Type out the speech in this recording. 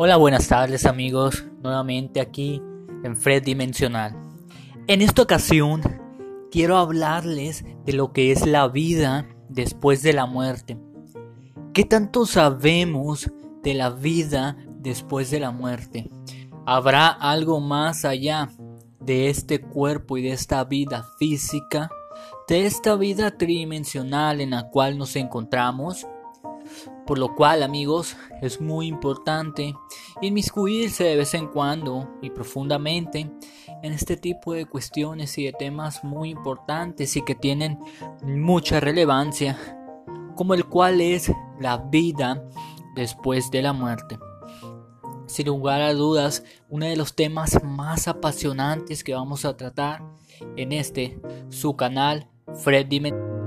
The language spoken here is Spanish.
Hola, buenas tardes amigos, nuevamente aquí en Fred Dimensional. En esta ocasión quiero hablarles de lo que es la vida después de la muerte. ¿Qué tanto sabemos de la vida después de la muerte? ¿Habrá algo más allá de este cuerpo y de esta vida física, de esta vida tridimensional en la cual nos encontramos? Por lo cual, amigos, es muy importante inmiscuirse de vez en cuando y profundamente en este tipo de cuestiones y de temas muy importantes y que tienen mucha relevancia, como el cual es la vida después de la muerte. Sin lugar a dudas, uno de los temas más apasionantes que vamos a tratar en este su canal Fred Dimensional.